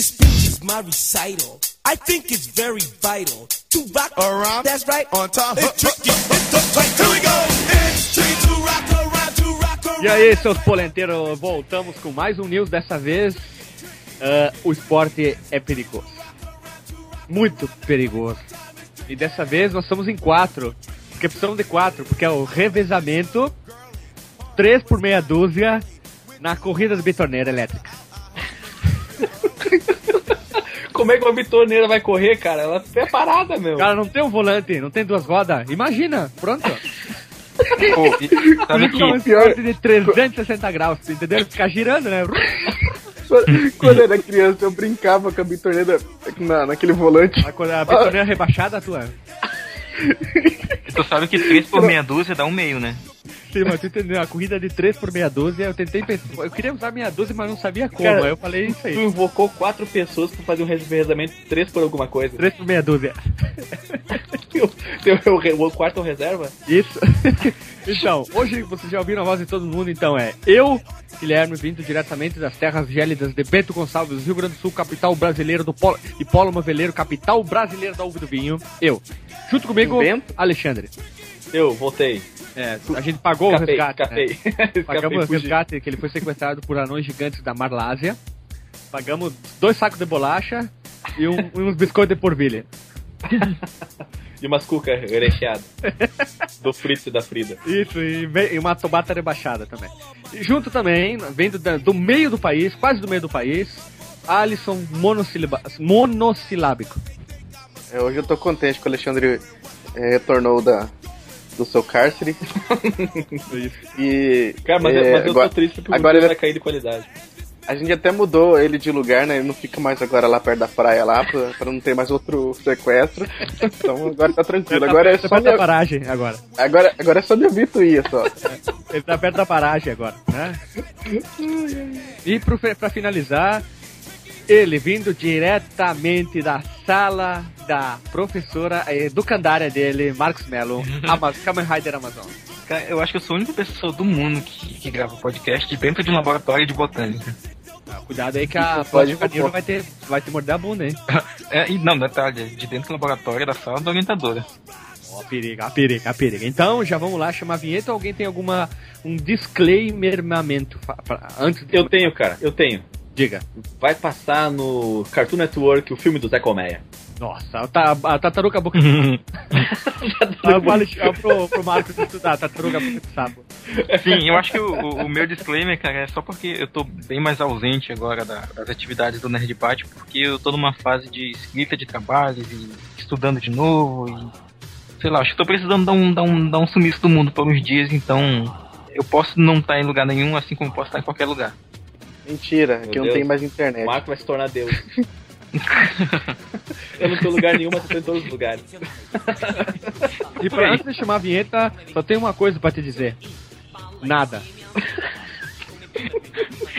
This speech is my recital. I think it's very vital to rock around. That's right. On time. It's tricky. It's the fight. Here we go. It's tricky to rock around, to rock around. E aí, seus polenteiros, voltamos com mais um news. Dessa vez, ah, o esporte é perigoso. Muito perigoso. E dessa vez nós estamos em quatro. Porque precisamos de quatro, porque é o revezamento, três por meia dúzia, na corrida de bitoneira elétrica. Como é que uma bitoneira vai correr, cara? Ela é parada, meu. Cara, não tem um volante, não tem duas rodas. Imagina, pronto. Pô, e sabe é um que esporte de 360 graus, entendeu? Ficar girando, né? Quando- Quando eu era criança, eu brincava com a bitoneira na, naquele volante. A co- A bitoneira rebaixada, tua. tu sabe que 3 por meia dúzia dá um meio, né? Sim, mas tu entendeu? A corrida de 3 por meia dúzia, eu tentei pensar. Eu queria usar meia dúzia, mas não sabia como. Cara, aí eu falei isso Tu aí. invocou quatro pessoas pra fazer um revezamento, três por alguma coisa. 3 por meia dúzia. Teu, o, quarto reserva? Isso. então, hoje vocês já ouviram a voz de todo mundo, então é eu, Guilherme, vindo diretamente das terras gélidas de Bento Gonçalves, Rio Grande do Sul, capital brasileiro do polo, e Polo Moveleiro, capital brasileira da uva do vinho. Eu. Junto comigo, Bento? Alexandre. Eu, voltei. É, a gente pagou Escapei, o resgate. né? escapei. Pagamos Escapei, o resgate, que ele foi sequestrado por anões gigantes da Marlásia. Pagamos dois sacos de bolacha e, um- e uns biscoitos de porvilha. E umas cucas recheadas. do Fritz e da Frida. Isso, e, e uma tomata rebaixada também. E junto também, vindo do meio do país, quase do meio do país, Alisson monossilábico. É, hoje eu tô contente que o Alexandre é, retornou da, do seu cárcere. e. Cara, mas, é, mas eu agora, tô triste porque agora o ele- vai cair de qualidade. A gente até mudou ele de lugar, né? Ele não fica mais agora lá perto da praia lá, pra, pra não ter mais outro sequestro. Então agora tá tranquilo. Agora é Tá só perto da paragem agora. agora, agora é só tu ia só. Ele tá perto da paragem agora, né? E pro, pra finalizar, ele vindo diretamente da sala da professora eh, educandária dele, Marcos Mello, Ama Kamen Rider Amazon. Cara, eu acho que eu sou a única pessoa do mundo que, que grava podcast dentro de um laboratório de botânica. Cuidado aí que a Pode vai ter, vai te morder a bunda, hein? É, e não, detalhe, de dentro do laboratório da sala da orientadora. Ó, periga, a periga, a periga. Então, já vamos lá chamar a vinheta ou alguém tem alguma um pra- antes de... Eu tenho, cara, eu tenho. Diga. Vai passar no Cartoon Network o filme do Zé Colmeia. Nossa, a, ta- a tartaruga boca de pro, Alex- ah, pro, pro Marcos estudar, tartaruga boca de sapo. Sim, eu acho que o, o- o meu disclaimer, cara, é só porque eu tô bem mais ausente agora da- das atividades do Nerd Party, porque eu tô numa fase de escrita de trabalhos e estudando de novo e. Sei lá, acho que tô precisando dar um, dar um, dar um sumiço do mundo por uns dias, então. Eu posso não estar em lugar nenhum, assim como posso estar em qualquer lugar. Mentira, Meu que não Deus. tem mais O internet. Marco vai se tornar Deus. eu não tô em lugar nenhum, mas eu tô em todos os lugares. E pra, antes de chamar a vinheta, só tem uma coisa pra te dizer. Nada.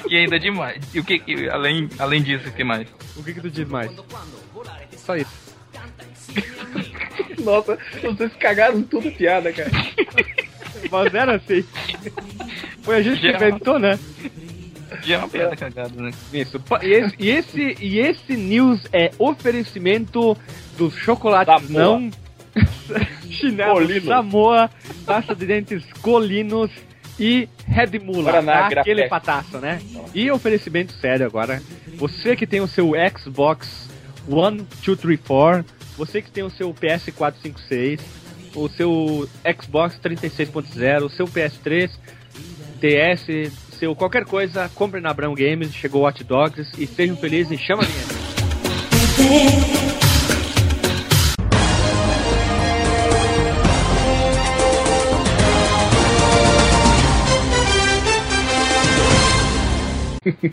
E ainda demais. E o que, que- além, além disso, o que mais? O que que tu diz mais? Só isso. Nossa, vocês cagaram tudo piada, cara. Mas era assim. Foi a gente que inventou, né? Já é uma piada cagada, né? Isso. E esse, e esse, e esse news é oferecimento dos chocolates não chinelos. Samoa, pasta de dentes Colinos e Red Mula, tá? Aquele pataço, né? E oferecimento sério agora. Você que tem o seu Xbox One, Two, Three, Four, você que tem o seu PS456, o seu Xbox 36.0, o seu PS3, TS, seu qualquer coisa, compre na Brown Games, chegou Hot Dogs e sejam felizes e chama a vinheta.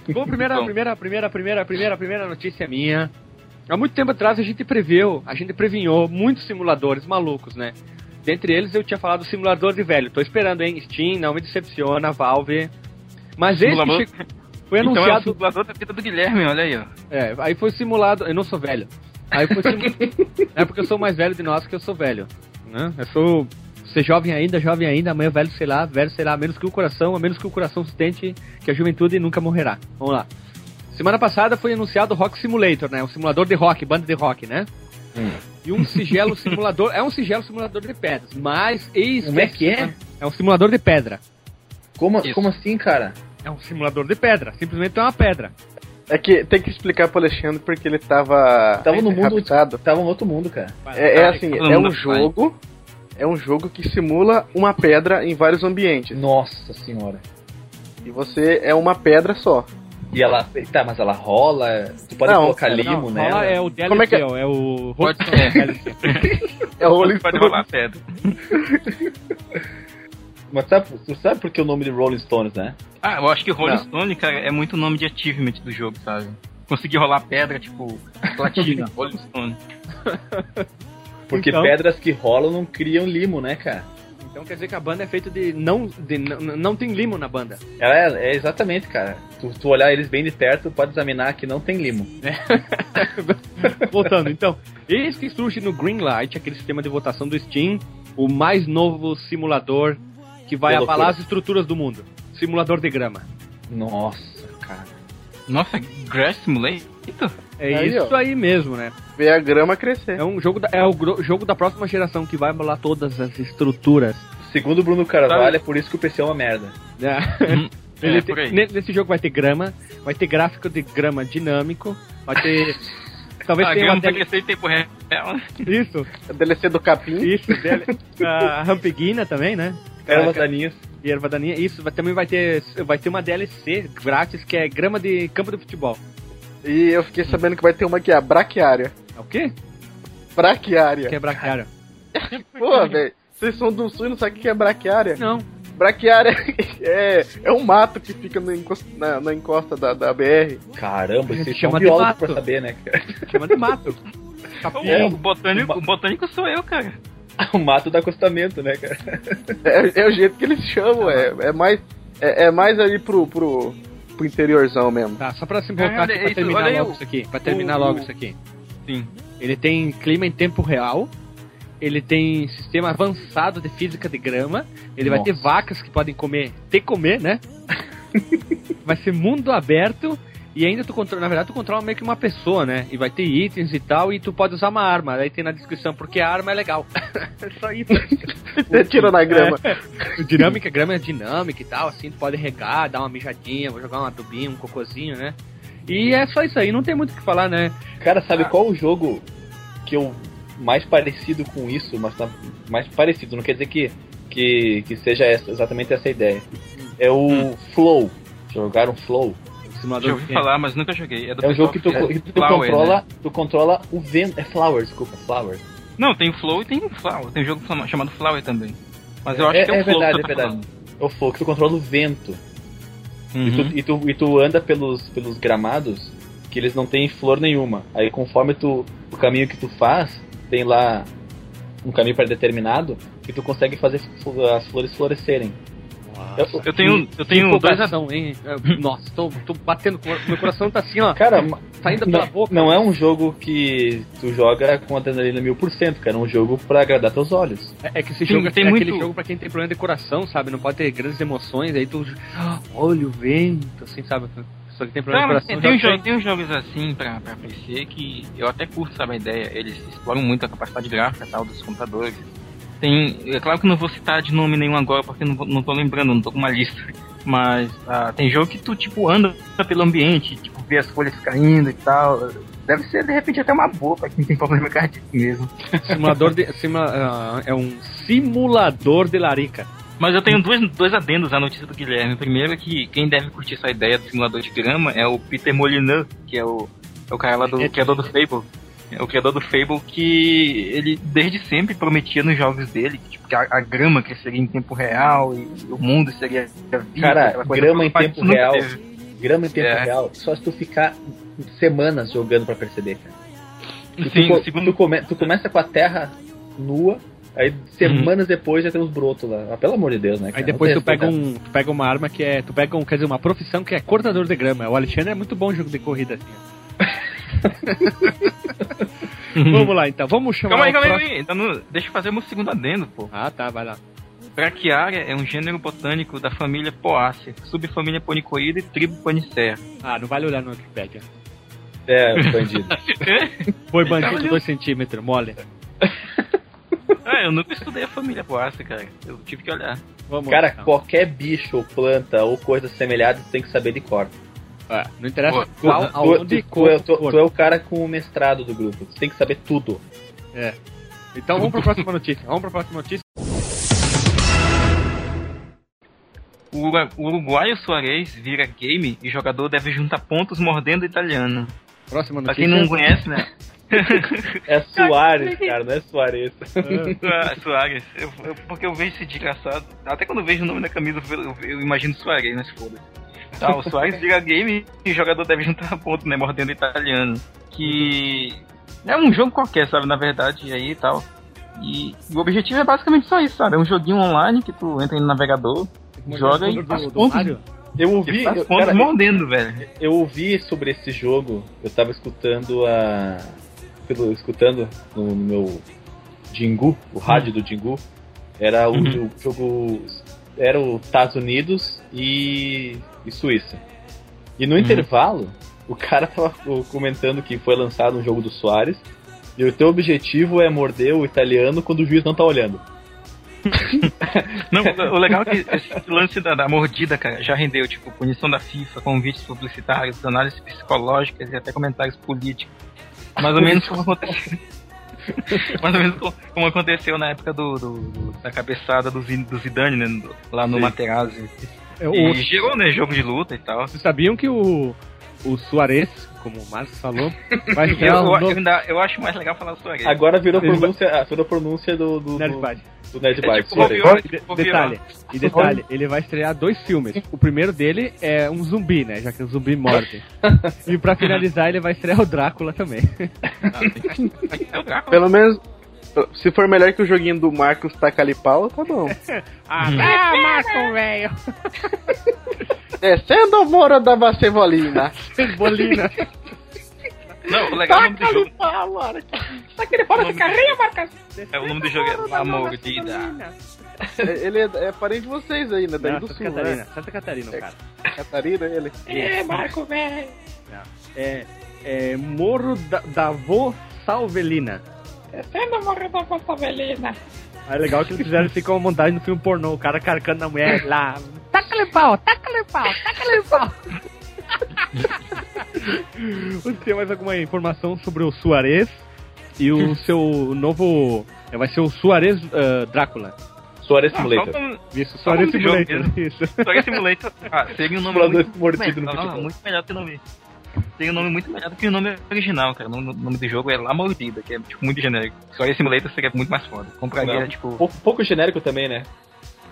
Bom, primeira, primeira, primeira, primeira, primeira, primeira notícia minha. Há muito tempo atrás a gente previu, a gente previnhou muitos simuladores malucos, né? Dentre eles eu tinha falado do simulador de velho. Tô esperando, hein? Steam, não me decepciona, Valve. Mas esse Simulador- foi Então é o anunciado. simulador da vida do Guilherme, olha aí, ó. É, aí foi simulado. Eu não sou velho. Aí foi simu... É porque eu sou mais velho de nós que eu sou velho. Né? Eu sou. Ser jovem ainda, jovem ainda, amanhã velho, sei lá, velho, sei lá, a menos que o coração, a menos que o coração sustente que a juventude nunca morrerá. Vamos lá. Semana passada foi anunciado o Rock Simulator, né? Um simulador de rock, banda de rock, né? Hum. E um sigelo simulador. É um sigelo simulador de pedras, mas. Como é que é? É um simulador de pedra. Como, Isso. como assim, cara? É um simulador de pedra. Simplesmente é uma pedra. É que tem que explicar pro Alexandre porque ele tava. Tava no mundo. raptado. Tava no outro mundo, cara. É, é assim, é um jogo. É um jogo que simula uma pedra em vários ambientes. Nossa senhora. E você é uma pedra só. E ela. Tá, mas ela rola. Tu pode Não, colocar limo Não, nela. rola é o DLC, Como é que é? é o. Pode ser. É o Rolling Pode rolar pedra. Mas sabe, tu sabe por que o nome de Rolling Stones, né? Ah, eu acho que Rolling Não. Stone, cara, é muito nome de achievement do jogo, sabe? Conseguir rolar pedra, tipo, platina, Rolling Stone. Porque Então. pedras que rolam não criam limo, né, cara? Então quer dizer que a banda é feita de. Não, de, não, não tem limo na banda. Ela é, é exatamente, cara. Tu, tu olhar eles bem de perto, pode examinar que não tem limo. Voltando, então. Eis que surge no Greenlight, aquele sistema de votação do Steam, o mais novo simulador que vai Que abalar loucura. as estruturas do mundo. Simulador de grama. Nossa, cara. Nossa, Grass Simulator? É Aí, isso ó. aí mesmo, né? Ver a grama crescer. É um jogo da, é o gro- jogo da próxima geração que vai abalar todas as estruturas. Segundo o Bruno Carvalho, é por isso que o PC é uma merda. né? Hum, Ele é, tem- aí. nesse jogo vai ter grama, vai ter gráfico de grama dinâmico, vai ter. Talvez a tenha grama crescer em tempo real. Isso, A DLC do capim. isso, a Rampeguina também, né? Ervas daninhas. E erva daninha, isso, vai- também vai ter, vai ter uma DLC grátis que é grama de campo de futebol. E eu fiquei sabendo que vai ter uma aqui, a braquiária. É o quê? Braquiária. Que é braquiária. Pô, velho. Vocês são do sul e não sabem o que é braquiária? Não. Braquiária é, é um mato que fica encosta- na, na encosta da, da BR. Caramba, vocês chama são de biólogos mato. pra saber, né, cara? Chama de mato. Capim. O, botânico, o botânico sou eu, cara. O mato do acostamento, né, cara? É, é o jeito que eles chamam, é, é mais. É, é mais ali pro, pro, pro interiorzão mesmo. Tá, só pra se voltar Olha aqui, pra terminar olha logo o- isso aqui. Pra terminar o- logo isso aqui. Sim. Ele tem clima em tempo real. Ele tem sistema avançado de física de grama. Ele vai Nossa. ter vacas que podem comer, ter comer, né? vai ser mundo aberto. E ainda tu controla, na verdade, tu controla meio que uma pessoa, né? E vai ter itens e tal, e tu pode usar uma arma. Aí tem na descrição, porque a arma é legal. é só isso. Você tira na grama. É. Dinâmica, grama é dinâmica e tal, assim, tu pode regar, dar uma mijadinha, vou jogar um adubinho, um cocôzinho, né? E é só isso aí, não tem muito o que falar, né? Cara, sabe qual o jogo que eu mais parecido com isso, mas tá mais parecido, não quer dizer que, que, que seja essa, exatamente essa ideia. É o Flow. Jogaram Flow? Simulador Já ouvi falar, mas nunca joguei. É, do É um jogo que tu, é que tu Flower, controla, né? tu controla o vento. É Flower, desculpa, Flower. Não, tem o Flow e tem o Flower. Tem um jogo chamado Flower também. Mas eu acho É- que é o é Flow verdade, que você é tá verdade. É o Flow, que tu controla o vento. falando. E, tu, Uhum. e, tu, e tu anda pelos, pelos gramados que eles não têm flor nenhuma. Aí conforme tu, o caminho que tu faz, tem lá um caminho pré-determinado que tu consegue fazer as flores florescerem. Eu, Eu tenho, eu tenho dois empolgação, hein? É, Nossa, tô, tô batendo, meu coração tá assim, ó, Cara, saindo pela não, boca. não é um jogo que tu joga com adrenalina mil por cento, cara. É um jogo pra agradar teus olhos. É, é que esse Tem- jogo tem é muito- aquele jogo pra quem tem problema de coração, sabe? Não pode ter grandes emoções, aí tu. ah, Olha o vento, assim, sabe? Só que tem problema Não, de coração. tem, um jogo, tem uns jogos assim pra, pra PC que eu até curto, sabe, a ideia. Eles exploram muito a capacidade gráfica e tal dos computadores. Tem. É claro que não vou citar de nome nenhum agora porque não, vou- não tô lembrando, não tô com uma lista. Mas ah, tem jogo que tu, tipo, anda pelo ambiente, tipo, vê as folhas caindo e tal. Deve ser, de repente, até uma boa pra quem tem problema cardíaco mesmo. Simulador de. simula- ah, é um simulador de larica. Mas eu tenho dois, dois adendos à notícia do Guilherme. Primeiro é que quem deve curtir essa ideia do simulador de grama é o Peter Molyneux, que é o, é o cara lá do É- criador do Fable. É o criador do Fable que ele desde sempre prometia nos jogos dele que, tipo, que a, a grama cresceria em tempo real e o mundo seria vida, Cara, grama em tempo real. Grama em tempo É. real, só se tu ficar semanas jogando pra perceber, cara. Tu, Sim, tu, segundo tu, come- tu começa com a terra nua, aí semanas depois já tem uns brotos lá. Ah, pelo amor de Deus, né? cara? Aí depois tu pega, um, tu pega uma arma que é. Tu pega um, quer dizer, uma profissão que é cortador de grama. O Alexandre é muito bom em jogo de corrida assim. Vamos lá então, vamos chamar. Calma aí, calma aí, aí. Não- deixa eu fazer meu segundo adendo, pô. Ah, tá, vai lá. Braquiária é um gênero botânico da família Poácea, subfamília Ponicoida e tribo Panicea. Ah, não vale olhar no Wikipedia. É, bandido. Foi Então, bandido eu- 2 centímetros, mole. ah, eu nunca estudei a família Poácea, cara. Eu tive que olhar. Vamos Cara, então. qualquer bicho ou planta ou coisa semelhante tem que saber de cor. É, não interessa Pô, qual, Tu, aonde, tu, tu, é, tu, tu é o cara com o mestrado do grupo. Tu tem que saber tudo. É. Então vamos pra próxima notícia. Vamos pra próxima notícia. O, uruguaio Soares vira game e jogador deve juntar pontos mordendo o italiano. Próxima Pra notícia. quem não conhece, né? É Soares, cara, não é Soares. Ah, Soares, eu, eu- porque eu vejo esse desgraçado. Até quando eu vejo o nome da camisa, eu, eu- imagino Soares, mas foda. Tá, o Soares vira game e o jogador deve juntar pontos, né? Mordendo italiano. Que é um jogo qualquer, sabe? Na verdade, aí e tal. E, e o objetivo é basicamente só isso, sabe? É um joguinho online que tu entra no navegador, joga e do, faz do, pontos. Mario? Eu E ouvi, eu, pontos cara, mordendo, velho. eu ouvi sobre esse jogo. Eu tava escutando a. Pelo, escutando no meu Jingu, o rádio do Jingu. Era o, Uhum. o jogo. Era os Estados Unidos e, e Suíça. E no intervalo, o cara tava comentando que foi lançado um jogo do Soares. E o teu objetivo é morder o italiano quando o juiz não tá olhando. Não, o legal é que esse lance da, da mordida, cara, já rendeu, tipo, punição da FIFA, convites publicitários, análises psicológicas e até comentários políticos. Mais ou menos como aconteceu. Mais ou menos como, como aconteceu na época do, do- do- da cabeçada do, do Zidane, né? lá no Sim. Materazzi. É, o- E gerou, né? Jogo de luta e tal. Vocês sabiam que o, o Soares, como o Marcos falou, vai Eu, estrear eu, um eu novo ainda- eu acho mais legal falar Soares. Agora virou pronúncia, ah, virou pronúncia do, do, Nerd do, do Nerd É tipo E de- Bobby detalhe, e detalhe, ele vai estrear dois filmes. O primeiro dele é um zumbi, né? Já que o zumbi morde. E pra finalizar, ele vai estrear o Drácula também. É o Drácula. Pelo menos, se for melhor que o joguinho do Marcos Tacali Pau, tá bom. ah, Marco, velho! Descendo o muro da Bacevolina. Cebolina. Não, o legal é o nome do jogo. É, o nome do jogo é La Mordida. É, ele é, é parente de vocês aí, né? Daí Não, do Santa sul, Catarina. né? Santa Catarina, o cara. Catarina, ele. É, é Morro da, da Vô Salvelina. Ah, É legal que eles fizeram isso como montagem no filme pornô, o cara carcando a mulher lá. Taca-lhe pau, taca-lhe pau, taca-lhe pau. Você tem mais alguma informação sobre o Suarez e o seu novo. é, Vai ser o Suarez ah, Drácula. Soares Ah, Simulator. só Isso, Suarez Simulator. Isso. Só Simulator. Ah, seria um nome Simulador muito, mordido no não, não, muito melhor que o nome. Seria um nome muito melhor do que o nome original, cara. O nome, o nome do jogo é La Mordida, que é tipo, muito genérico. Só Simulator seria muito mais foda. Compraria, Não. tipo. Pouco, pouco genérico também, né?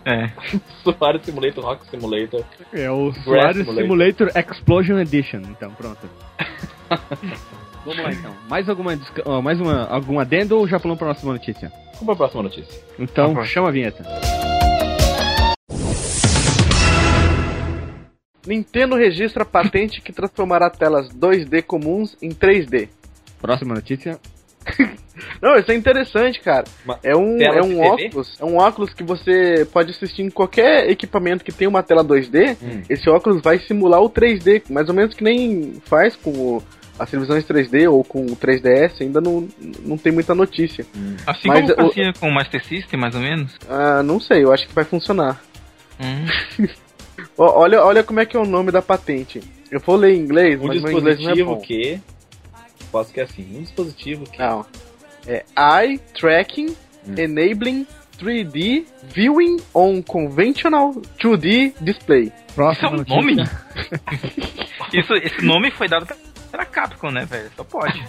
É. Soares Simulator, Rock Simulator. É o Suarez Simulator. Simulator Explosion Edition. Então, pronto. Vamos lá então. Mais alguma, mais uma, algum adendo ou já falamos para a próxima notícia? Vamos pra próxima notícia. Então, Tá chama a vinheta. Nintendo registra patente que transformará telas 2D comuns em 3D. Próxima notícia. Não, isso é interessante, cara. Uma É um, é um óculos, é um óculos que você pode assistir em qualquer equipamento que tem uma tela 2D. Hum. Esse óculos vai simular o 3D, mais ou menos que nem faz com o- as televisões 3D ou com o 3DS, ainda não, não tem muita notícia. Assim Mas como o- com o Master System, mais ou menos. Ah, não sei, eu acho que vai funcionar. Hum. Olha, olha como é que é o nome da patente. Eu vou ler em inglês, Um mas meu inglês não é dispositivo bom. que. Posso que é assim. Um dispositivo que. Não. É Eye Tracking Hum. Enabling 3D Viewing on Conventional 2D Display. Isso é um nome? Isso, esse nome foi dado pela Capcom, né, velho? Só pode.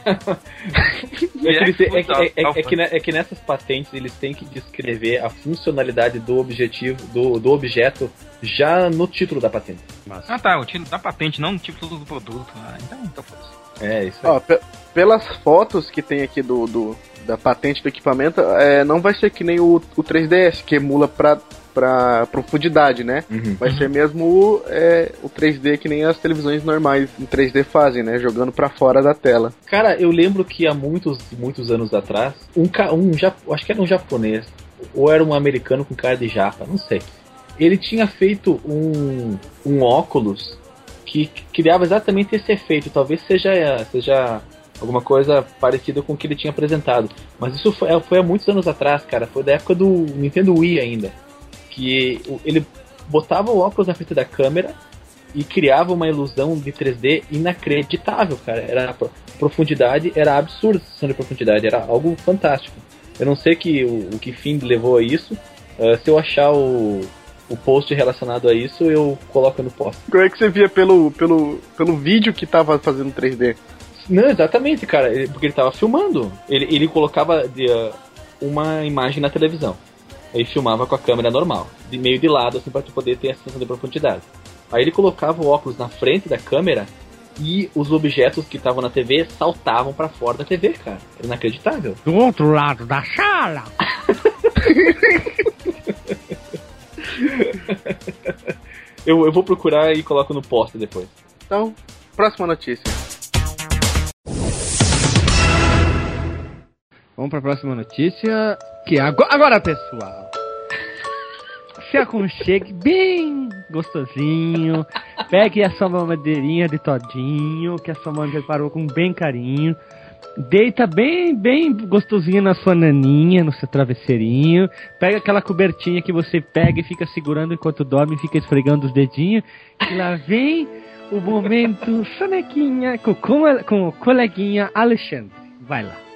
É que, nessas patentes eles têm que descrever a funcionalidade do objetivo, do, do objeto, já no título da patente. Ah tá, o título da patente, não o título do produto. Ah, então, então foda-se. É, isso aí. Ó, pe- pelas fotos que tem aqui do, do- da patente do equipamento, é, não vai ser que nem o, o 3DS, que emula pra, pra profundidade, né? Uhum. Vai ser mesmo o, é, o 3D que nem as televisões normais em 3D fazem, né? Jogando pra fora da tela. Cara, eu lembro que há muitos, muitos anos atrás, um, um acho que era um japonês, ou era um americano com cara de japa, não sei. Ele tinha feito um, um óculos que criava exatamente esse efeito. Talvez seja, seja alguma coisa parecida com o que ele tinha apresentado. Mas isso foi, foi há muitos anos atrás, cara. Foi da época do Nintendo Wii ainda. Que ele botava o óculos na frente da câmera e criava uma ilusão de 3D inacreditável, cara. Era profundidade era absurda a sensação de profundidade, era algo fantástico. Eu não sei que, o, o que fim levou a isso. Uh, se eu achar o, o post relacionado a isso, eu coloco no post. Como é que você via pelo, pelo, pelo vídeo que tava fazendo 3D? Não, exatamente, cara, ele, porque ele tava filmando. Ele, ele colocava de, uh, uma imagem na televisão. Aí filmava com a câmera normal, de meio de lado, assim, pra tu poder ter a sensação de profundidade. Aí ele colocava o óculos na frente da câmera e os objetos que estavam na TV saltavam para fora da TV, cara. Era inacreditável. Do outro lado da sala! eu, eu vou procurar e coloco no post depois. Então, próxima notícia. Vamos para a próxima notícia. Que agora, agora, pessoal, se aconchegue bem gostosinho. Pegue a sua mamadeirinha de todinho, que a sua mãe preparou com bem carinho. Deita bem, bem gostosinho na sua naninha, no seu travesseirinho. Pega aquela cobertinha que você pega e fica segurando enquanto dorme fica esfregando os dedinhos. E lá vem o momento sonequinha com, com o coleguinha Alexandre. Vai lá.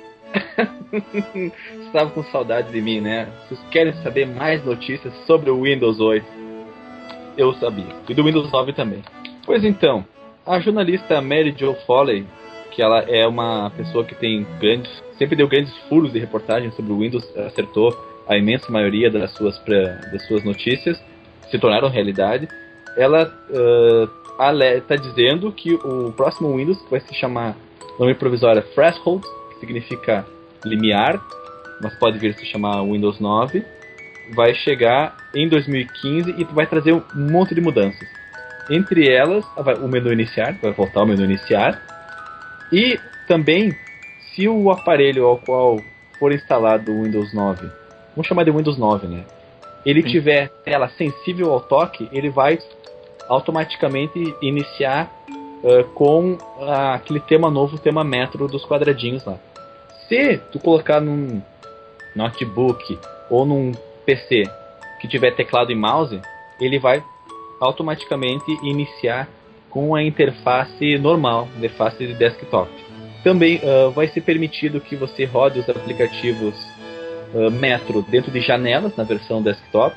Estava com saudade de mim, né? Vocês querem saber mais notícias sobre o Windows 8? Eu sabia. E do Windows 9 também. Pois então, a jornalista Mary Jo Foley, que ela é uma pessoa que tem grandes, sempre deu grandes furos de reportagem sobre o Windows, acertou a imensa maioria das suas, das suas notícias, se tornaram realidade. Ela está uh, dizendo que o próximo Windows vai se chamar, nome provisório Threshold, significa limiar, mas pode vir a se chamar Windows 9, vai chegar em 2015 e vai trazer um monte de mudanças. Entre elas, o menu iniciar, vai voltar o menu iniciar, e também, se o aparelho ao qual for instalado o Windows 9, vamos chamar de Windows 9, né? Ele Sim. tiver tela sensível ao toque, ele vai automaticamente iniciar uh, com uh, aquele tema novo, o tema metro dos quadradinhos lá se tu colocar num notebook ou num PC que tiver teclado e mouse, ele vai automaticamente iniciar com a interface normal, interface de desktop. Também uh, vai ser permitido que você rode os aplicativos uh, Metro dentro de janelas na versão desktop.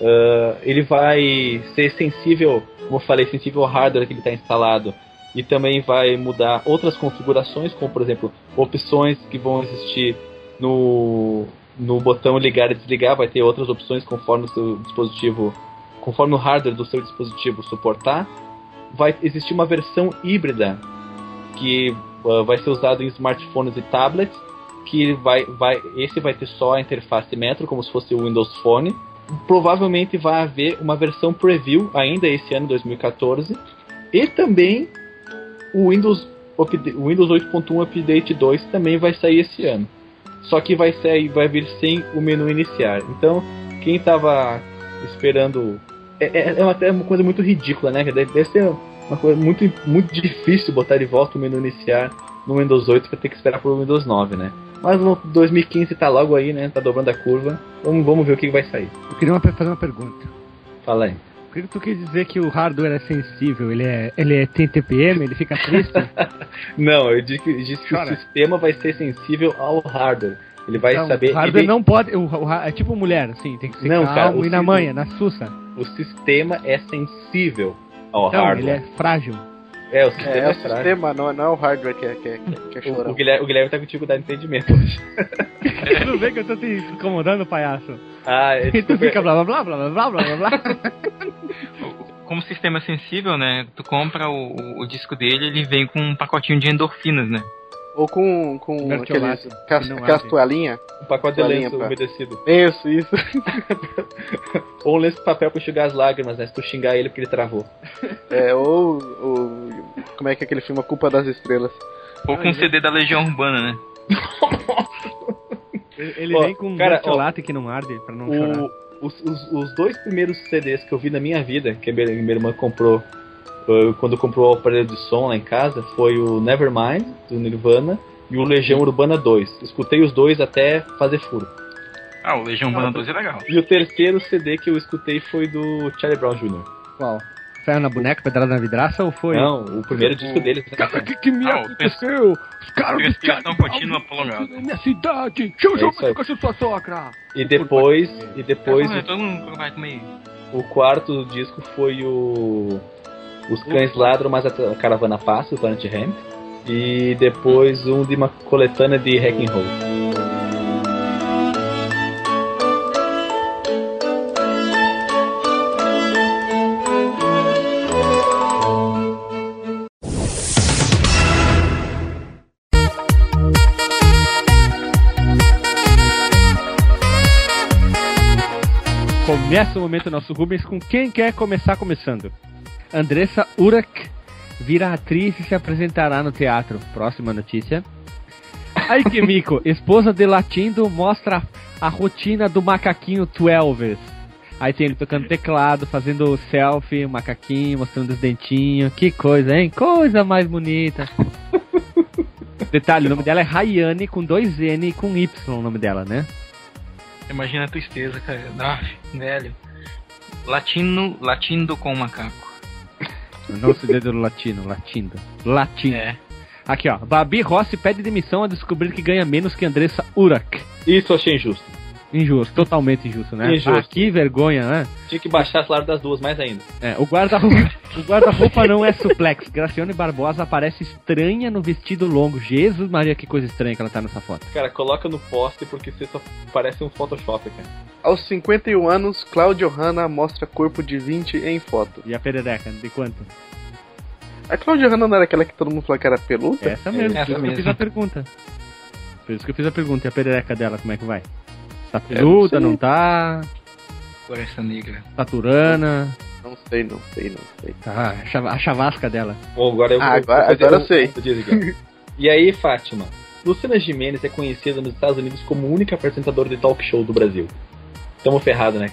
Uh, ele vai ser sensível, como eu falei, sensível ao hardware que ele está instalado e também vai mudar outras configurações, como por exemplo opções que vão existir no, no botão ligar e desligar, vai ter outras opções conforme o seu dispositivo, conforme o hardware do seu dispositivo suportar. Vai existir uma versão híbrida que uh, vai ser usado em smartphones e tablets, que vai, vai, esse vai ter só a interface Metro, como se fosse o Windows Phone. Provavelmente vai haver uma versão preview ainda esse ano 2014 e também o Windows, o Windows 8.1 Update 2 também vai sair esse ano. Só que vai sair, vai vir sem o menu iniciar. Então, quem estava esperando. É, é, é, uma, é, uma, coisa muito ridícula, né? Deve, deve ser uma coisa muito, muito difícil botar de volta o menu iniciar no Windows 8 para ter que esperar pro Windows 9, né? Mas no 2015 tá logo aí, né? Tá dobrando a curva. Vamos, vamos ver o que vai sair. Eu queria fazer uma pergunta. Fala aí. Que tu quer dizer que o hardware é sensível? Ele é, ele é tem TPM? Ele fica triste? não, eu disse, eu disse que o sistema vai ser sensível ao hardware. Ele vai não, saber. O hardware ele... não pode. O, o, é tipo mulher, assim, tem que ser não, calmo cara, e na manha, na sussa. O sistema é sensível ao então, hardware. Ele é frágil. É, o sistema é, é, é o sistema, não, não é o hardware que é, que é, que é o, o, Guilherme, o Guilherme tá contigo da entendimento hoje. Tudo bem que eu tô te incomodando, palhaço. Ah, é, e tu fica blá blá blá blá blá blá blá Como sistema sensível, né? Tu compra o, o disco dele, ele vem com um pacotinho de endorfinas, né? Ou com, com aqueles, cas, castuelinha. Um pacote de lenço pra... umedecido. Isso, isso. ou um lenço de papel pra enxugar as lágrimas, né? Se tu xingar ele porque ele travou. É, ou, ou... Como é que é aquele filme A Culpa das Estrelas? Ou ah, com é um CD da Legião Urbana, né? Ele, ele Ó, vem com um cara, chocolate que não arde, pra não chorar. O- os, os- os dois primeiros CDs que eu vi na minha vida, que a minha, minha irmã comprou quando comprou o aparelho de som lá em casa, foi o Nevermind, do Nirvana, e o Legião Urbana 2. Escutei os dois até fazer furo. Ah, o Legião Urbana 2 é legal. E o terceiro CD que eu escutei foi do Charlie Brown Jr. Qual? Ferro na boneca, pedrada na vidraça ou foi? Não, o primeiro disco deles. né? Cara, o que, que me Ah, o aconteceu? Os caras do Respiração contínua prolongada. minha cidade! Chama É isso aí. o cachorro sua sogra! E depois, e depois É, todo mundo vai comer. o quarto disco foi o Os Cães Ladram, mas a Caravana Passa, o Planet Ramp. E depois um de uma coletânea de Hack and Roll. Começa o momento nosso Rubens com quem quer começar começando. Andressa Urak vira atriz e se apresentará no teatro. Próxima notícia. Aike Miko, esposa de Latindo, mostra a rotina do macaquinho Twelves. Aí tem ele tocando teclado, fazendo selfie, macaquinho, mostrando os dentinhos. Que coisa, hein? Coisa mais bonita. Detalhe, o nome dela é Rayane com dois N e com Y o nome dela, né? Imagina a tristeza, cara. Ah, velho. Latino, latindo com macaco. Não se dedo latino, latindo. Latindo. É. Aqui, ó. Babi Rossi pede demissão a descobrir que ganha menos que Andressa Urak. Isso eu achei injusto. Injusto, totalmente injusto, né? Injusto. Ah, que vergonha, né? Tinha que baixar a salário das duas mais ainda. É, o guarda-roupa o guarda-roupa não é suplex. Graciane Barbosa aparece estranha no vestido longo. Jesus Maria, que coisa estranha que ela tá nessa foto. Cara, coloca no poste porque você só parece um Photoshop, cara. Aos 51 anos, Claudio Hanna mostra corpo de 20 em foto. E a perereca, de quanto? A Claudio Hanna não era aquela que todo mundo falou que era peluda? Essa mesmo, essa por isso que eu mesmo. fiz a pergunta. Por isso que eu fiz a pergunta. E a perereca dela, como é que vai? Tá peluda, não sei. não tá? Floresta Negra. Tá turana? Não sei, não sei, não sei. Tá, a chava- a chavasca dela. Bom, agora eu Ah, vou- agora- vou fazer agora eu sei. E aí, Fátima? Luciana Gimenez é conhecida nos Estados Unidos como única apresentadora de talk show do Brasil. Tamo ferrado, né?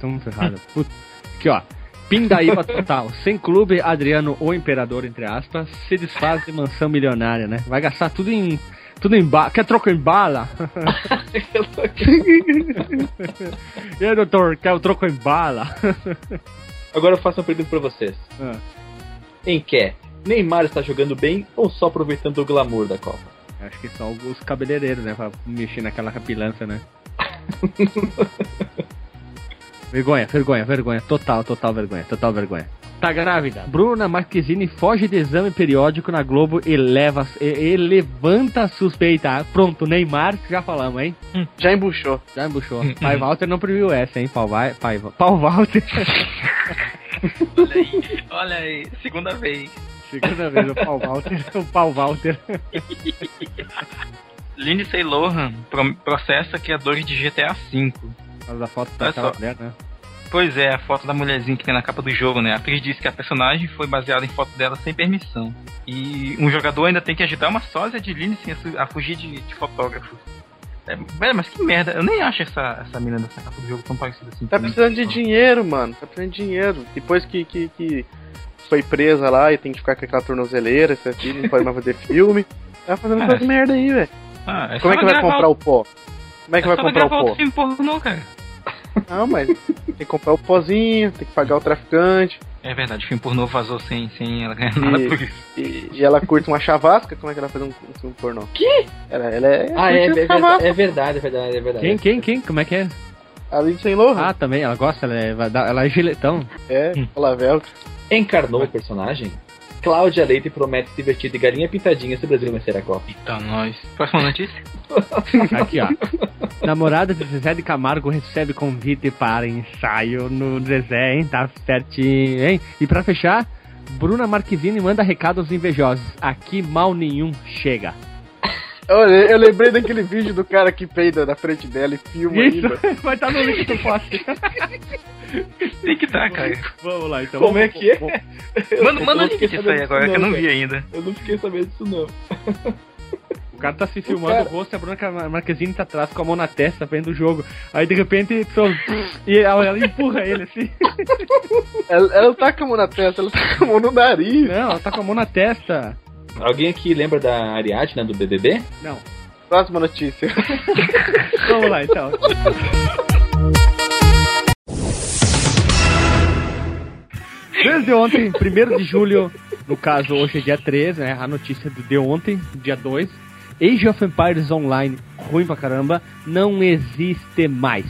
Tamo ferrado. Puta. Aqui, ó. Pindaíba total. Sem clube, Adriano, o imperador, entre aspas, se desfaz de mansão milionária, né? Vai gastar tudo em. Tudo em bala. Quer troco em bala? e aí, doutor, quer o troco em bala? Agora eu faço uma pergunta pra vocês. Ah, Enquete. Neymar está jogando bem ou só aproveitando o glamour da Copa? acho que só os cabeleireiros, né? Pra mexer naquela capilança, né? vergonha, vergonha, vergonha. Total, total vergonha, total vergonha. Tá grávida. Bruna Marquezine foge de exame periódico na Globo e, leva, e, e levanta a suspeita. Pronto, Neymar, já falamos, hein? Já embuchou. Já embuchou. Pai Walter não previu essa, hein? Pau, vai, pai, Pau Walter. Olha aí, olha aí. Segunda vez. Segunda vez o Pau Walter. O Pau Walter. Lindsay Lohan pro- processa criadores de GTA V. Por causa da foto daquela só. mulher, né? Pois é, a foto da mulherzinha que tem na capa do jogo, né? A atriz disse que a personagem foi baseada em foto dela sem permissão. E um jogador ainda tem que ajudar uma sósia de Lindsay a, fugir de, de fotógrafos. É, velho, mas que merda. Eu nem acho essa, essa mina dessa capa do jogo tão parecida assim. Tá precisando de dinheiro, mano. Tá precisando de dinheiro. Depois que, que, que foi presa lá e tem que ficar com aquela tornozeleira, esse aqui, não pode mais fazer filme. Tá fazendo essas merda aí, velho. Ah, é Como é que vai comprar o pó? Como é que é vai comprar o pó? filme pornô, cara. Não, mas tem que comprar o pozinho, tem que pagar o traficante. É verdade, o filme pornô vazou sem, sem ela ganhar nada por isso. E, e ela curte uma chavasca, como é que ela faz um, um filme pornô? Que? Ela, ela é. Ah, é, é, verdade, é verdade, é verdade, é verdade. Quem, quem, quem? Como é que é? A Lindsay Lohan. Ah, também, ela gosta, ela é, ela é giletão. É, fala velcro. Encarnou o personagem? Cláudia Leite promete se vestir de galinha pintadinha se o Brasil vencer a Copa. Então, nós. Próxima notícia? Aqui, ó. Namorada de Zezé de Camargo recebe convite para ensaio no Zezé, hein? Tá certinho, hein? E pra fechar, Bruna Marquezine manda recado aos invejosos. Aqui mal nenhum chega. Olha, eu lembrei daquele vídeo do cara que peida na frente dela e filma Isso, ainda. vai estar no link do post. Tem que dar, cara. Vamos lá, então. Como é Vamos- que é? vamos- Manda, manda não o link disso aí agora, disso que eu não não, vi ainda. Eu não fiquei sabendo disso não. O cara tá se filmando cara- o rosto, a Bruna Marquezine tá atrás com a mão na testa, vendo o jogo. Aí de repente, só, e ela, ela empurra ele assim. Ela, ela tá com a mão na testa, ela tá com a mão no nariz. Não, ela tá com a mão na testa. Alguém aqui lembra da Ariadne, né, do BBB? Não. Próxima notícia. Vamos lá então. Desde ontem, 1 de julho, no caso hoje é dia 3, né? A notícia de ontem, dia 2. Age of Empires Online, ruim pra caramba, não existe mais.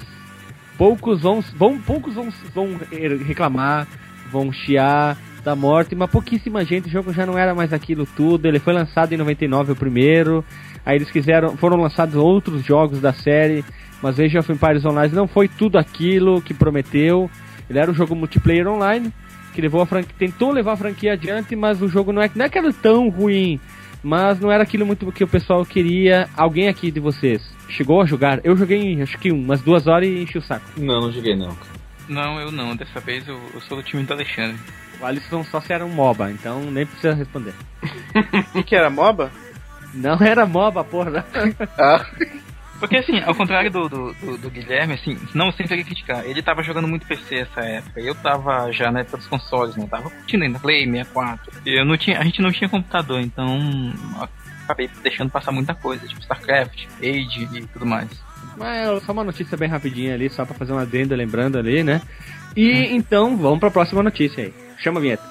Poucos vão, vão, poucos vão, vão reclamar, vão chiar da morte, mas pouquíssima gente, o jogo já não era mais aquilo tudo. Ele foi lançado em 99 o primeiro, aí eles quiseram, foram lançados outros jogos da série, mas Age of Empires Online não foi tudo aquilo que prometeu. Ele era um jogo multiplayer online que levou a franquia, tentou levar a franquia adiante, mas o jogo não é, não é que era tão ruim, mas não era aquilo muito que o pessoal queria. Alguém aqui de vocês chegou a jogar? Eu joguei acho que umas duas horas e enchi o saco. Não, não joguei não. Não, eu não. Dessa vez eu, eu sou do time do Alexandre. O Alisson só se era um MOBA, então nem precisa responder. O que, que era, MOBA? Não era MOBA, porra. Ah, Porque assim, ao contrário do, do, do- do Guilherme, assim, não sem querer criticar, ele tava jogando muito PC essa época. Eu tava já na época dos consoles, né? Tava curtindo ainda Play 64. E Eu não tinha, a gente não tinha computador, então acabei deixando passar muita coisa, tipo StarCraft, Age e tudo mais. Mas só uma notícia bem rapidinha ali, só pra fazer uma adenda lembrando ali, né? E então, vamos pra próxima notícia aí. Chama a vinheta.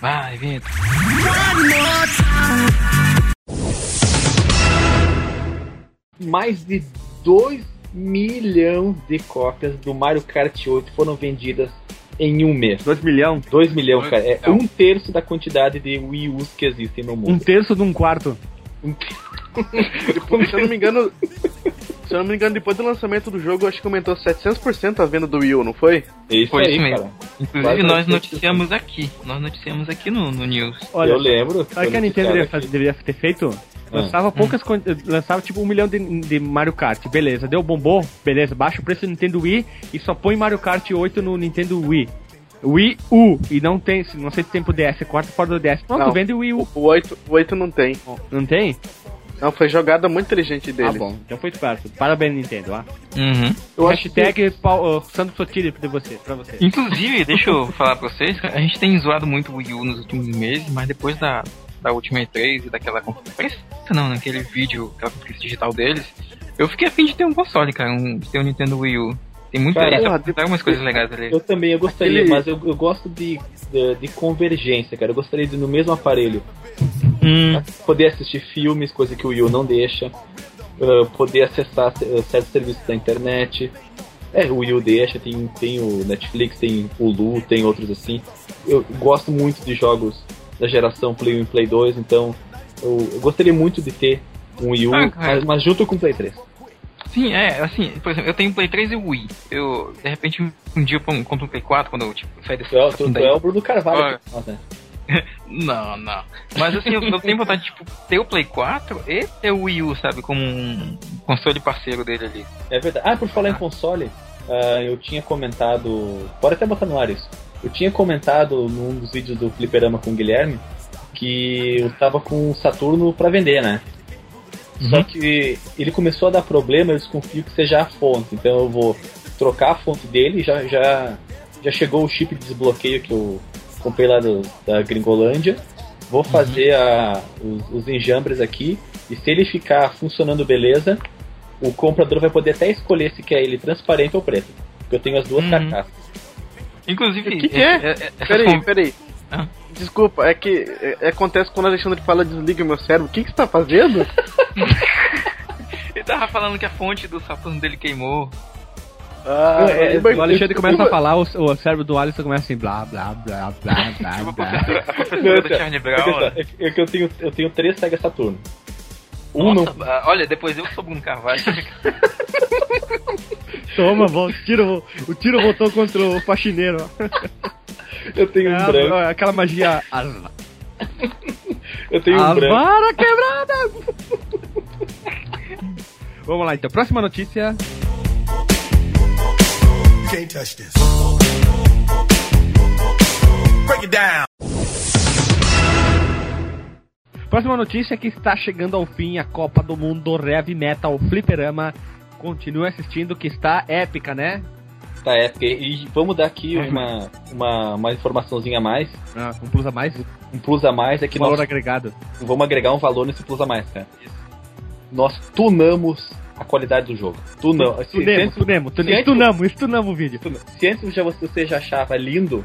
Vai, Vitor. Mais de 2 milhões de cópias do Mario Kart 8 foram vendidas em um mês. 2 milhões. 2 milhões, cara. É um terço da quantidade de Wii U's que existem no Um mundo. terço de um quarto. depois, se eu não me engano. Se eu não me engano, depois do lançamento do jogo, acho que aumentou 700% a venda do Wii U, não foi? É isso Foi aí, isso mesmo. cara. Inclusive Quase nós noticiamos aqui. Nós noticiamos aqui no, no News. Olha, eu lembro. sabe que a Nintendo deveria, fazer- deveria ter feito? Lançava poucas con- lançava tipo um milhão de, de Mario Kart, beleza, deu bombou, beleza, baixa o preço do Nintendo Wii e só põe Mario Kart 8 no Nintendo Wii. Wii U, e não tem, não sei se tem pro DS, corta fora do DS. Pronto, Não. vende o Wii U. O 8, o 8 não tem. Não tem? Não, foi jogada muito inteligente Ah, dele. bom, então foi esperto. Parabéns, Nintendo, ah. Uhum. Eu acho que- Hashtag Pau- uh, Sandro Sotiri pra você, pra você. Inclusive, deixa eu falar pra vocês, a gente tem zoado muito o Wii U nos últimos meses, mas depois da, da última E3 e daquela conferência, não, naquele vídeo, aquela conferência digital deles, eu fiquei afim de ter um console, cara, um, de ter um Nintendo Wii U. Tem muita Cara, tem algumas coisas legais ali. Eu também, eu gostaria, Aquele- mas eu, eu gosto de, de, de convergência, cara. Eu gostaria de, no mesmo aparelho, Hum, poder assistir filmes, coisa que o Wii U não deixa, uh, poder acessar uh, certos serviços da internet. É, o Wii U deixa, tem, tem o Netflix, tem o Hulu, tem outros assim. Eu gosto muito de jogos da geração Play 1 e Play 2, então eu, eu gostaria muito de ter um Wii U, Ah, mas, mas junto com o Play 3. sim, é, assim, por exemplo, eu tenho Play 3 e Wii. Eu, de repente, um, dia eu compro um Play 4 quando eu, tipo, sair desse Tu é, tu, tu é o Bruno Carvalho. Nossa. Não, não. Mas assim, eu, eu tenho vontade de, tipo, ter o Play 4 e ter o Wii U, sabe, como um console parceiro dele ali. É verdade. Ah, por falar em console, ah, eu tinha comentado. Pode até botar no ar isso. Eu tinha comentado num dos vídeos do Fliperama com o Guilherme que eu tava com o Saturno pra vender, né? Só que ele começou a dar problema, eu desconfio que seja a fonte. Então eu vou trocar a fonte dele, já, já, já chegou o chip de desbloqueio que eu comprei lá do- da Gringolândia. Vou fazer a, os, os enjambres aqui e se ele ficar funcionando beleza, o comprador vai poder até escolher se quer ele transparente ou preto. Porque eu tenho as duas Uhum. carcaças. Inclusive, O que que é? essas Peraí, com- peraí. Ah. Desculpa, é que é, acontece quando o Alexandre fala desliga o meu cérebro. O que, que você tá fazendo? Ele tava falando que a fonte do Saturno dele queimou. Ah, É, mas- O Alexandre começa a falar, o, o cérebro do Alisson começa assim, blá, blá, blá, blá, blá, Tipo, blá. professora, a professora Não, do Charlie É Brown. que, né? é que- é que eu tenho, eu tenho três Sega Saturno. Um Nossa, não. ah, olha, depois eu sou Bruno Carvalho. Toma, volta, tiro, o tiro voltou contra o faxineiro. Eu tenho um É, branco. aquela magia. A, Eu tenho a um branco. vara quebrada! Vamos lá então, próxima notícia. Can't touch this. Break it down. Próxima notícia é que está chegando ao fim a Copa do Mundo Heavy Metal Fliperama. Continue assistindo que está épica, né? Tá épica. E vamos dar aqui uma, uma, uma informaçãozinha a mais. Ah, um plus a mais, Um plus a mais é que valor nós agregado. vamos agregar um valor nesse plus a mais, cara. Nós tunamos a qualidade do jogo. Tunamos. Se, se tunemos, se antes- tunamos, tunamos o vídeo. se antes já você, já achava lindo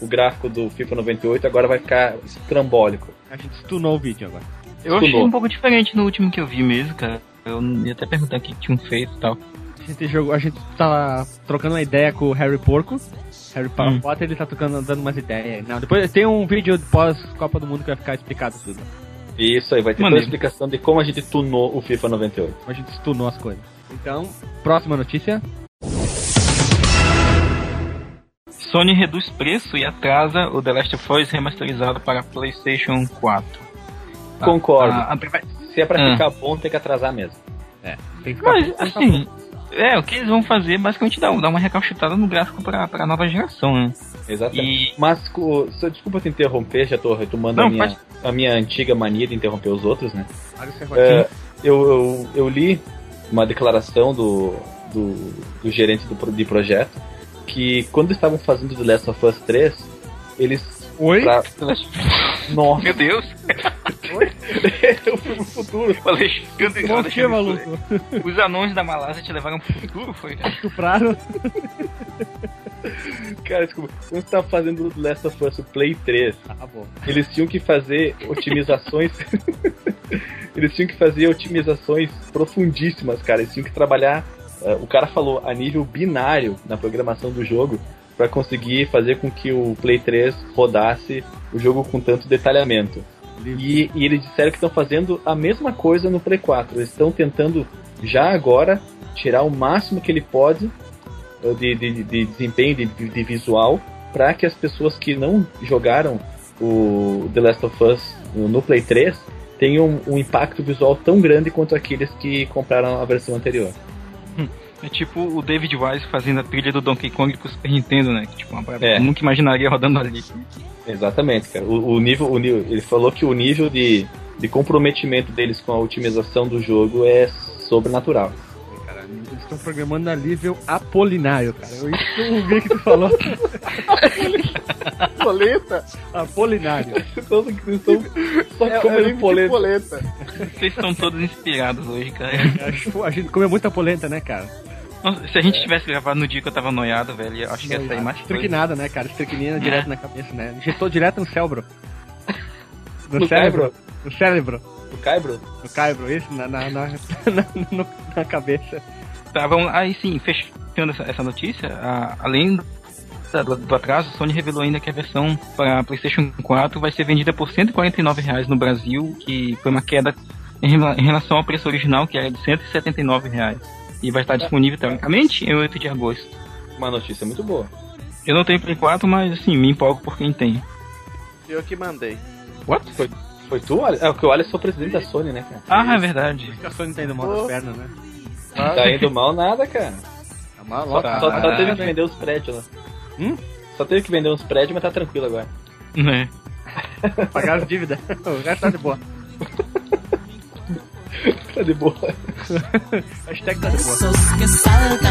o gráfico do FIFA 98, agora vai ficar estrambólico. A gente stunou o vídeo agora. Eu achei um pouco diferente no último que eu vi mesmo, cara. Eu ia até perguntar o que que tinham feito e tal. A gente, jogou, a gente tava trocando uma ideia com o Harry Porco. Harry Hum. Potter, ele tá tocando, dando umas ideias. Não, depois tem um vídeo pós-Copa do Mundo que vai ficar explicado tudo. Isso aí, vai ter toda a explicação de como a gente tunou o FIFA 98. A gente stunou as coisas. Então, próxima notícia. Sony reduz preço e atrasa o The Last of Us remasterizado para PlayStation 4. Ah, Concordo. a- a- Se é pra Ah. ficar bom, tem que atrasar mesmo. Tem que ficar Mas, assim, é, o que eles vão fazer basicamente dá, dá uma recalchutada no gráfico para a nova geração, né? Exatamente. E. Mas, co- só- desculpa te interromper, já tô retomando a, minha, pode. a minha antiga mania de interromper os outros, né? É, eu, eu, eu li uma declaração do, do, do gerente do, de projeto que quando estavam fazendo The Last of Us 3, eles. Oi? pra- Nossa, Meu Deus! Eu fui pro futuro. Falei, meu Deus, Bom que, eu maluco? Os anões da Malásia te levaram pro futuro, foi? Estupraram. Cara, desculpa. Quando estava fazendo The Last of Us o Play 3, Ah, bom. eles tinham que fazer otimizações. eles tinham que fazer otimizações profundíssimas, cara. Eles tinham que trabalhar. eh, o cara falou a nível binário na programação do jogo para conseguir fazer com que o Play 3 rodasse o jogo com tanto detalhamento. E, e eles disseram que estão fazendo a mesma coisa no Play 4. Eles estão tentando já agora tirar o máximo que ele pode eh, de, de, de desempenho, de, de visual, para que as pessoas que não jogaram o The Last of Us no, no Play 3 tenham um impacto visual tão grande quanto aqueles que compraram a versão anterior. É tipo o David Wise fazendo a trilha do Donkey Kong pro Super Nintendo, né? Que, tipo, uma parada É. que eu nunca imaginaria rodando ali. Exatamente, cara. O, o nível, o nível, ele falou que o nível de, de comprometimento deles com a otimização do jogo é sobrenatural. Cara, eles estão programando a nível apolinário, cara. Eu isso que que tu falou. Poleta? apolinário. Então, eles estão só É, é comendo polenta. poleta. Vocês estão todos inspirados hoje, cara. Acho- A gente comeu muita polenta, né, cara? Se a gente tivesse gravado no dia que eu tava noiado, velho, eu acho que ia sair mais coisa. Estriquinada, né, cara? Estriquinina direto na cabeça, né? Injetou direto no cérebro. No, No cérebro. No cérebro. O Caibro? No caibro, isso, na, na, na, na, no- na cabeça. Tá, vamos aí sim, fechando essa, essa notícia, a- além do, do atraso, a Sony revelou ainda que a versão para PlayStation 4 vai ser vendida por 149 reais no Brasil, que foi uma queda em, em relação ao preço original, que era de 179 reais. E vai estar disponível, teoricamente, em 8 de agosto. Uma notícia muito boa. Eu não tenho Play 4, mas assim, me empolgo por quem tem. Eu que mandei. What? Foi, foi tu? Alisson? É, porque o Alisson é o presidente da Sony, né, cara? Ah, é verdade. Acho que a Sony tá indo mal das pernas, né? Tá indo mal nada, cara. Tá mal, Só, Tá. só, só teve que vender os prédios lá. Hum? Só teve que vender uns prédios, mas tá tranquilo agora. Né? Pagar as dívidas. o resto tá de boa. Tá de boa. Hashtag tá de boa.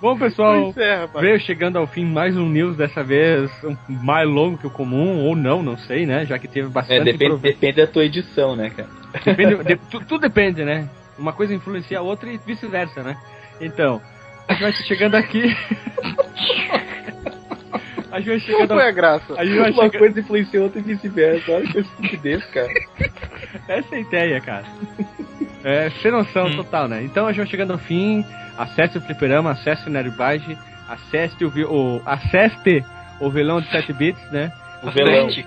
Bom, pessoal, Pois é, veio chegando ao fim mais um news, dessa vez um mais longo que o comum, ou não, não sei, né? Já que teve É, bastante... depende, prove- depende da tua edição, né, cara? Depende- de- tu- tudo depende, né? Uma coisa influencia a outra e vice-versa, né? Então, a gente vai chegando aqui. a gente vai Qual chegando foi a graça? a gente vai Uma chegando... coisa influencia outra e vice-versa. Olha que estupidez, cara. Essa é a ideia, cara. É, sem noção Hum. total, né? Então a gente vai chegando ao fim. Acesse o fliperama, acesse o Nerdbage, acesse o, vi- o, acesse o vilão de 7 bits, né? O velão. Gente,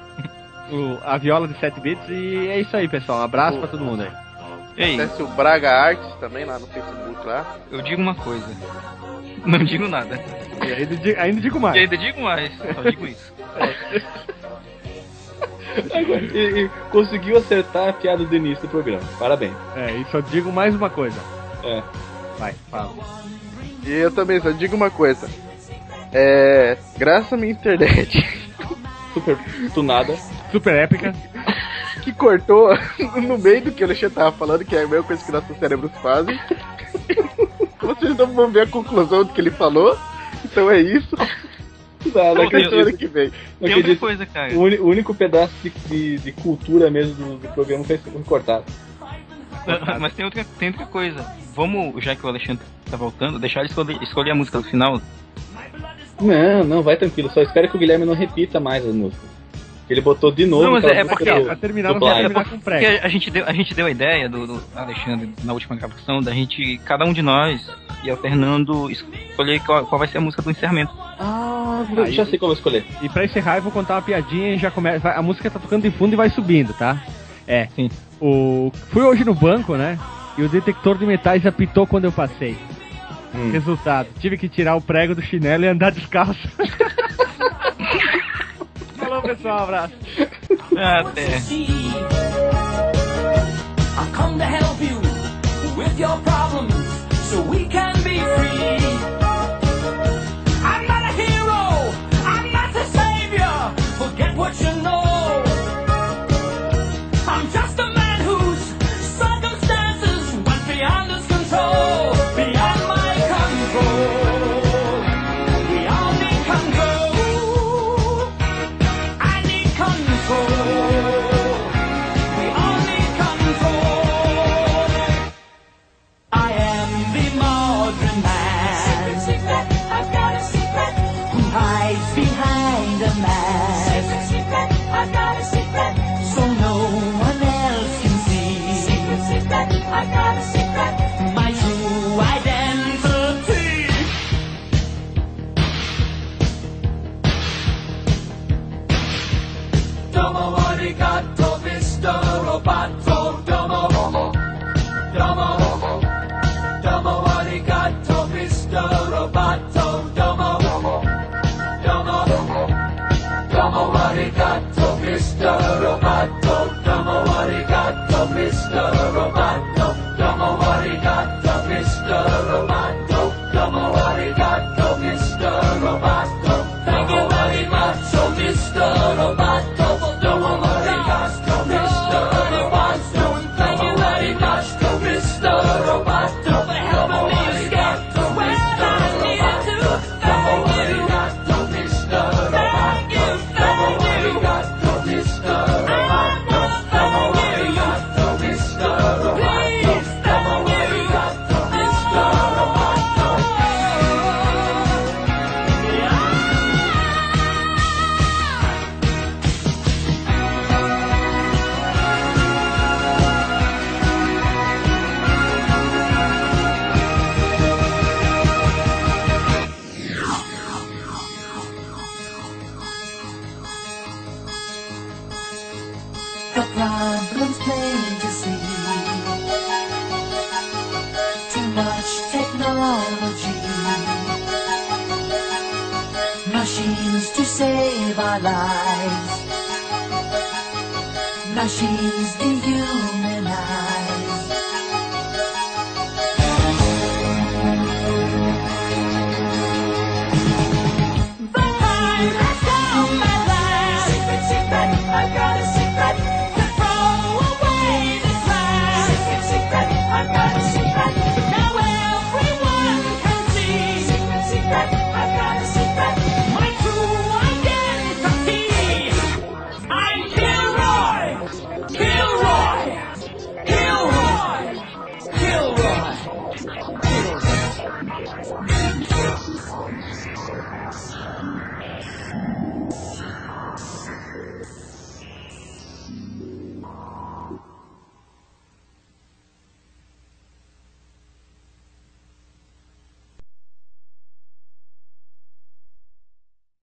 O, a viola de 7 bits. E é isso aí, pessoal. Um abraço pra todo mundo aí. Aí, Acesse o Braga Arts também lá no Facebook lá. eu digo uma coisa. Não digo nada. E ainda, ainda digo E mais. ainda digo mais, só digo isso. Agora, e, e conseguiu acertar a piada do início do programa. Parabéns. É, e só digo mais uma coisa. É. Vai, fala. E eu também só digo uma coisa. É. Graças à minha internet. super tunada. Super épica. Que cortou no meio do que o Alexandre tava falando, que é a mesma coisa que nossos cérebros fazem. Vocês não vão ver a conclusão do que ele falou. Então é isso. Não, não acredito. Semana que vem. Não Tem acredito. coisa, cara. O, único pedaço de, de, de cultura mesmo do, do programa foi foi cortado. Mas tem outra, tem outra coisa. Vamos, já que o Alexandre tá voltando, deixar ele escolher, escolher a música do final. Não, não, vai tranquilo. Só espero que o Guilherme não repita mais as músicas. Ele botou de novo. Não, mas é porque- do- Pra terminar, do Porque a gente deu, a gente deu a ideia do, do Alexandre na última gravação da gente, cada um de nós, ir alternando, escolher qual, qual vai ser a música do encerramento. Ah, Aí- já sei eu vou escolher. E pra encerrar, eu vou contar uma piadinha e já começa. A música tá tocando de fundo e vai subindo, tá? É. Sim. O... Fui hoje no banco, né? E o detector de metais apitou quando eu passei. Hum. Resultado: tive que tirar o prego do chinelo e andar descalço. Falou, pessoal. Abraço. Até. I come to help you with your problems so we can be free. The problem's plain to see. Too much technology. Machines to save our lives. Machines dehumanize.